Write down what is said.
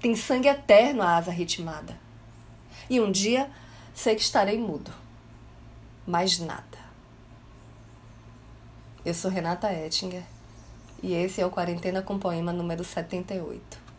Tem sangue eterno a asa ritmada. E um dia sei que estarei mudo. Mais nada. Eu sou Renata Ettinger e esse é o Quarentena com Poema número 78.